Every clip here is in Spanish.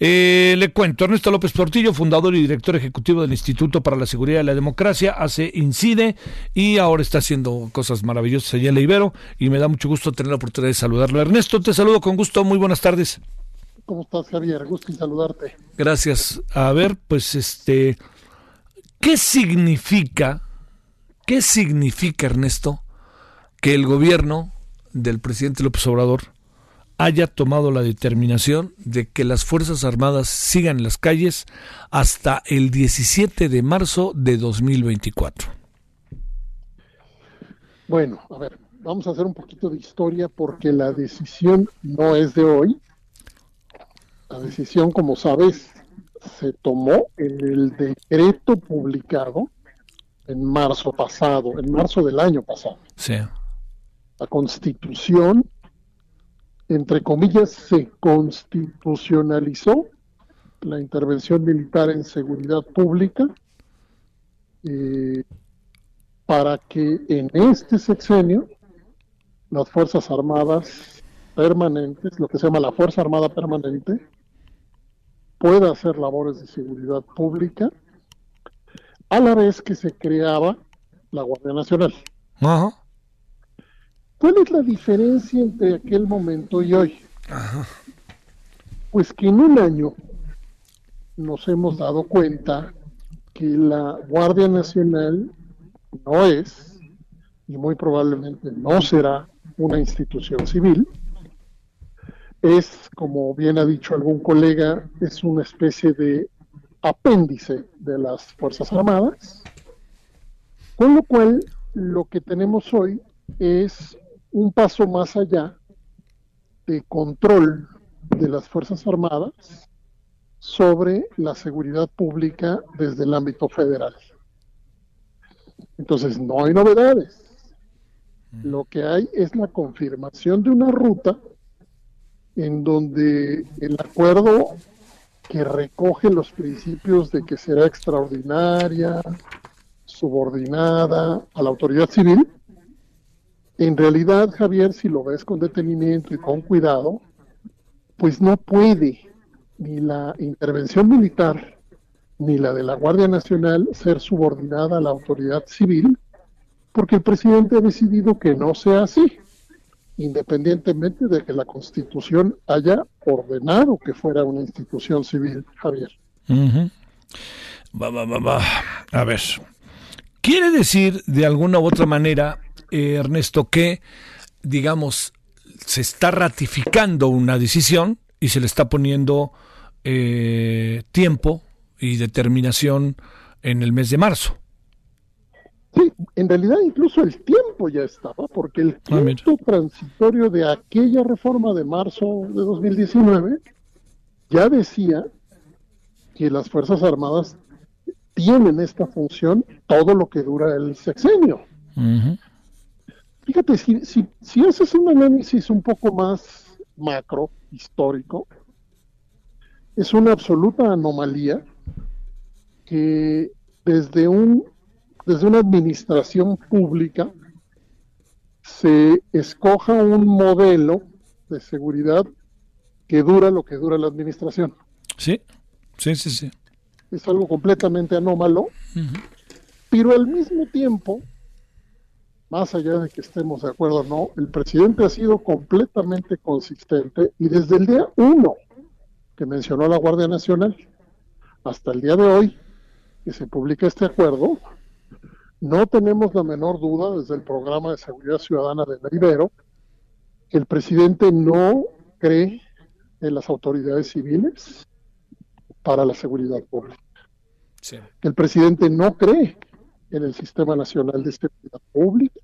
Eh, le cuento, Ernesto López Portillo, fundador y director ejecutivo del Instituto para la Seguridad y la Democracia, hace INCIDE y ahora está haciendo cosas maravillosas allá en la Ibero y me da mucho gusto tener la oportunidad de saludarlo. Ernesto, te saludo con gusto, muy buenas tardes. ¿Cómo estás, Javier? Gusto en saludarte. Gracias. A ver, pues este, ¿qué significa, qué significa, Ernesto, que el gobierno del presidente López Obrador haya tomado la determinación de que las Fuerzas Armadas sigan en las calles hasta el 17 de marzo de 2024. Bueno, a ver, vamos a hacer un poquito de historia porque la decisión no es de hoy. La decisión, como sabes, se tomó en el decreto publicado en marzo pasado, en marzo del año pasado. Sí. La constitución entre comillas, se constitucionalizó la intervención militar en seguridad pública eh, para que en este sexenio las Fuerzas Armadas permanentes, lo que se llama la Fuerza Armada Permanente, pueda hacer labores de seguridad pública a la vez que se creaba la Guardia Nacional. Ajá. ¿Cuál es la diferencia entre aquel momento y hoy? Pues que en un año nos hemos dado cuenta que la Guardia Nacional no es, y muy probablemente no será, una institución civil. Es, como bien ha dicho algún colega, es una especie de apéndice de las Fuerzas Armadas, con lo cual lo que tenemos hoy es un paso más allá de control de las Fuerzas Armadas sobre la seguridad pública desde el ámbito federal. Entonces, no hay novedades. Lo que hay es la confirmación de una ruta en donde el acuerdo que recoge los principios de que será extraordinaria, subordinada a la autoridad civil, en realidad, Javier, si lo ves con detenimiento y con cuidado, pues no puede ni la intervención militar ni la de la Guardia Nacional ser subordinada a la autoridad civil, porque el presidente ha decidido que no sea así, independientemente de que la Constitución haya ordenado que fuera una institución civil, Javier. va, va, va, va. A ver, quiere decir de alguna u otra manera eh, Ernesto, que, digamos, se está ratificando una decisión y se le está poniendo eh, tiempo y determinación en el mes de marzo. Sí, en realidad incluso el tiempo ya estaba, porque el ah, tiempo transitorio de aquella reforma de marzo de 2019 ya decía que las Fuerzas Armadas tienen esta función todo lo que dura el sexenio. Fíjate, si, si, haces un análisis un poco más macro, histórico, es una absoluta anomalía que desde, un, desde una administración pública se escoja un modelo de seguridad que dura lo que dura la administración. Sí, sí, sí, sí. Es algo completamente anómalo, pero al mismo tiempo más allá de que estemos de acuerdo o no, el presidente ha sido completamente consistente y desde el día uno que mencionó a la Guardia Nacional hasta el día de hoy que se publica este acuerdo, no tenemos la menor duda desde el programa de seguridad ciudadana de Ibero que el presidente no cree en las autoridades civiles para la seguridad pública. Que el presidente no cree en el Sistema Nacional de Seguridad Pública,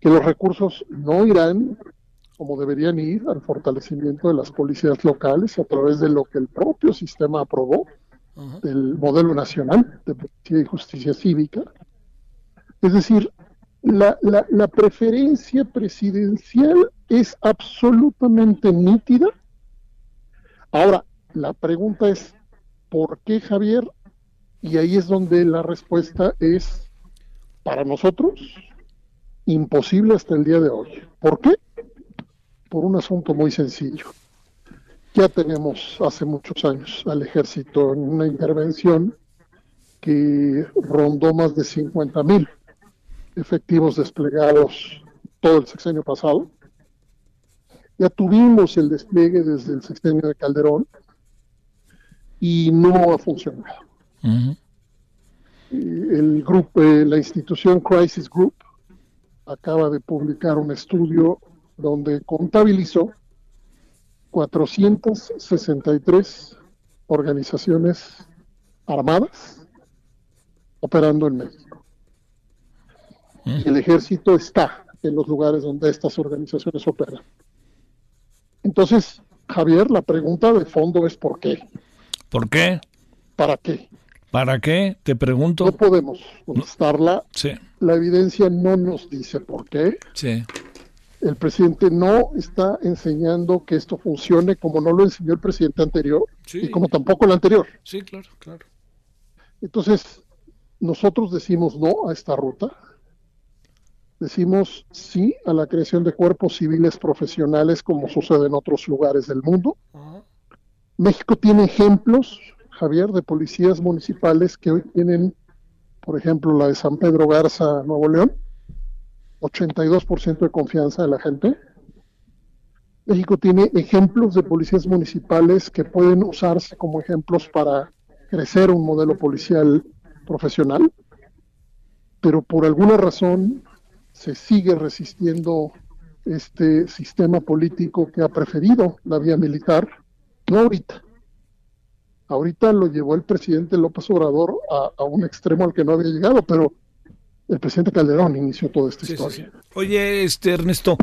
que los recursos no irán como deberían ir al fortalecimiento de las policías locales a través de lo que el propio sistema aprobó, del modelo nacional de policía y justicia cívica. Es decir, la, la preferencia presidencial es absolutamente nítida. Ahora, la pregunta es, ¿por qué Javier? Y ahí es donde la respuesta es, para nosotros, imposible hasta el día de hoy. ¿Por qué? Por un asunto muy sencillo. Ya tenemos hace muchos años al ejército en una intervención que rondó más de 50 mil efectivos desplegados todo el sexenio pasado. Ya tuvimos el despliegue desde el sexenio de Calderón y no ha funcionado. El grupo, eh, la institución Crisis Group acaba de publicar un estudio donde contabilizó 463 organizaciones armadas operando en México. El ejército está en los lugares donde estas organizaciones operan. Entonces, Javier, la pregunta de fondo es ¿por qué? ¿Por qué? ¿Para qué? ¿Para qué? Te pregunto. No podemos contestarla. Sí. La evidencia no nos dice por qué. Sí. El presidente no está enseñando que esto funcione como no lo enseñó el presidente anterior Sí. y como tampoco el anterior. Sí, claro, claro. Entonces, nosotros decimos no a esta ruta. Decimos sí a la creación de cuerpos civiles profesionales como sucede en otros lugares del mundo. México tiene ejemplos, Javier, de policías municipales que hoy tienen, por ejemplo, la de San Pedro Garza, Nuevo León, 82% de confianza de la gente. México tiene ejemplos de policías municipales que pueden usarse como ejemplos para crecer un modelo policial profesional, pero por alguna razón se sigue resistiendo este sistema político que ha preferido la vía militar, no ahorita. Ahorita lo llevó el presidente López Obrador a, a un extremo al que no había llegado, pero el presidente Calderón inició toda esta Sí, historia. sí. Oye, este Ernesto,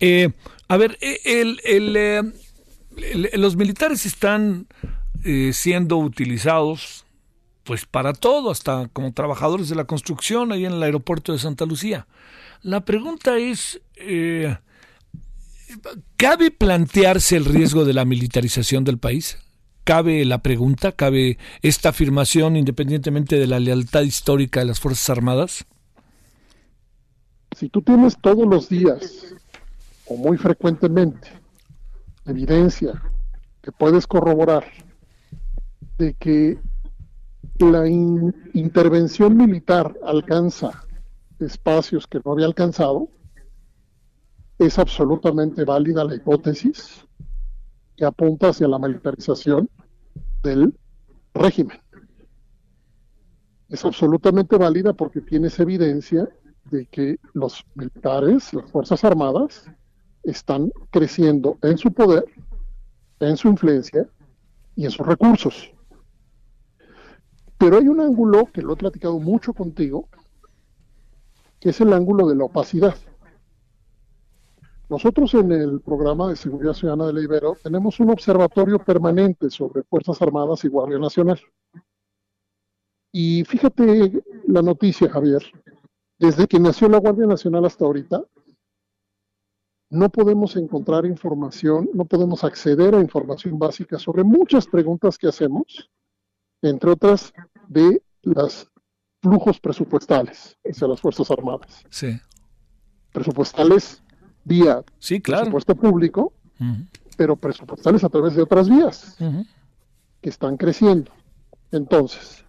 eh, a ver, eh, el, el, eh, el- los militares están eh, siendo utilizados pues para todo, hasta como trabajadores de la construcción ahí en el aeropuerto de Santa Lucía. La pregunta es, eh, ¿cabe plantearse el riesgo de la militarización del país? ¿Cabe la pregunta? ¿Cabe esta afirmación independientemente de la lealtad histórica de las Fuerzas Armadas? Si tú tienes todos los días o muy frecuentemente evidencia que puedes corroborar de que la in- intervención militar alcanza espacios que no había alcanzado, es absolutamente válida la hipótesis apunta hacia la militarización del régimen. Es absolutamente válida porque tienes evidencia de que los militares, las Fuerzas Armadas, están creciendo en su poder, en su influencia y en sus recursos. Pero hay un ángulo que lo he platicado mucho contigo, que es el ángulo de la opacidad. Nosotros en el programa de seguridad ciudadana de la Ibero tenemos un observatorio permanente sobre Fuerzas Armadas y Guardia Nacional. Y fíjate la noticia, Javier, desde que nació la Guardia Nacional hasta ahorita, no podemos encontrar información, no podemos acceder a información básica sobre muchas preguntas que hacemos, entre otras de los flujos presupuestales hacia las Fuerzas Armadas. Sí, Presupuestales vía sí, claro. presupuesto público, pero presupuestales a través de otras vías que están creciendo. Entonces,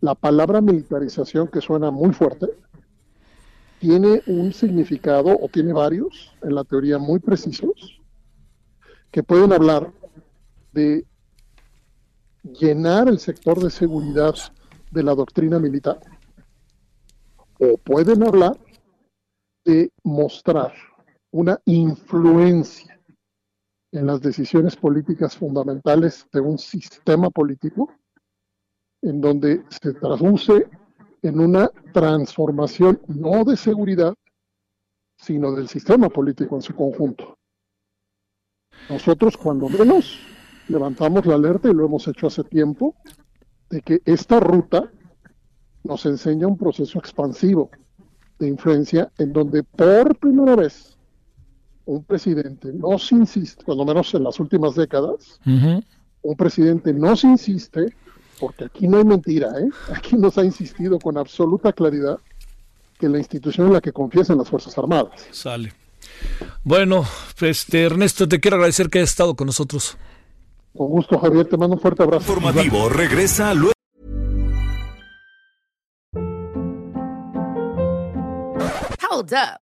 la palabra militarización, que suena muy fuerte, tiene un significado o tiene varios, en la teoría muy precisos, que pueden hablar de llenar el sector de seguridad de la doctrina militar, o pueden hablar de mostrar una influencia en las decisiones políticas fundamentales de un sistema político, en donde se traduce en una transformación no de seguridad, sino del sistema político en su conjunto. Nosotros cuando menos levantamos la alerta y lo hemos hecho hace tiempo de que esta ruta nos enseña un proceso expansivo de influencia en donde por primera vez un presidente nos insiste, cuando menos en las últimas décadas, un presidente nos insiste, porque aquí no hay mentira, ¿eh? aquí nos ha insistido con absoluta claridad que la institución en la que confiesa en las Fuerzas Armadas. Sale. Bueno, este Ernesto, te quiero agradecer que hayas estado con nosotros. Con gusto, Javier, te mando un fuerte abrazo. Informativo regresa luego. Hold up.